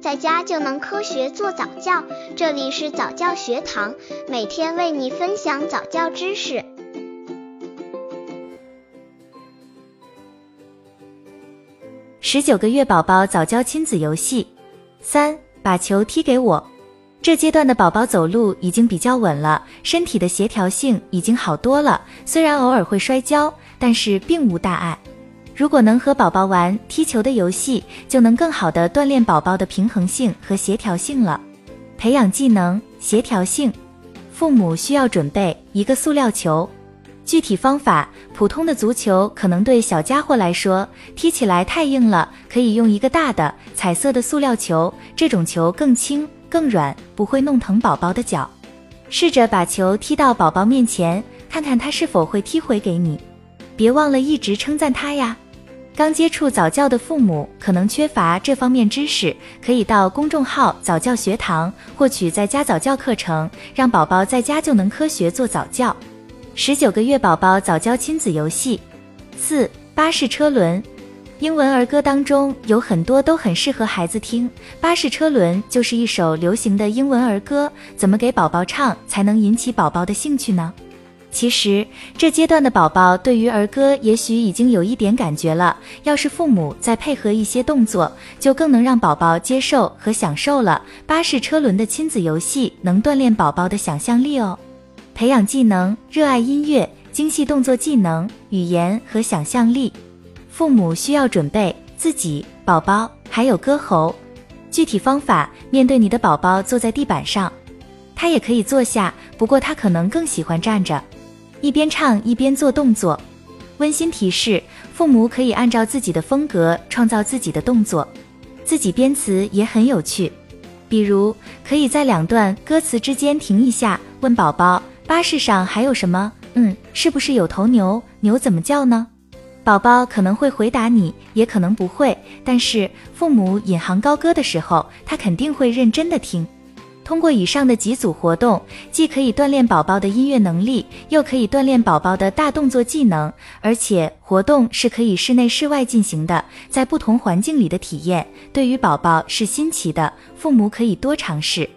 在家就能科学做早教。这里是早教学堂，每天为你分享早教知识。十九个月宝宝早教亲子游戏三，把球踢给我。这阶段的宝宝走路已经比较稳了，身体的协调性已经好多了。虽然偶尔会摔跤，但是并无大碍。如果能和宝宝玩踢球的游戏，就能更好的锻炼宝宝的平衡性和协调性了。培养技能协调性，父母需要准备一个塑料球。具体方法，普通的足球可能对小家伙来说踢起来太硬了，可以用一个大的彩色的塑料球，这种球更轻。更软，不会弄疼宝宝的脚。试着把球踢到宝宝面前，看看他是否会踢回给你。别忘了一直称赞他呀。刚接触早教的父母可能缺乏这方面知识，可以到公众号早教学堂获取在家早教课程，让宝宝在家就能科学做早教。十九个月宝宝早教亲子游戏四巴士车轮。英文儿歌当中有很多都很适合孩子听，《巴士车轮》就是一首流行的英文儿歌。怎么给宝宝唱才能引起宝宝的兴趣呢？其实这阶段的宝宝对于儿歌也许已经有一点感觉了，要是父母再配合一些动作，就更能让宝宝接受和享受了。《巴士车轮》的亲子游戏能锻炼宝宝的想象力哦，培养技能，热爱音乐，精细动作技能，语言和想象力。父母需要准备自己、宝宝还有歌喉。具体方法：面对你的宝宝坐在地板上，他也可以坐下，不过他可能更喜欢站着。一边唱一边做动作。温馨提示：父母可以按照自己的风格创造自己的动作，自己编词也很有趣。比如，可以在两段歌词之间停一下，问宝宝：巴士上还有什么？嗯，是不是有头牛？牛怎么叫呢？宝宝可能会回答你，也可能不会。但是父母引吭高歌的时候，他肯定会认真的听。通过以上的几组活动，既可以锻炼宝宝的音乐能力，又可以锻炼宝宝的大动作技能。而且活动是可以室内室外进行的，在不同环境里的体验，对于宝宝是新奇的，父母可以多尝试。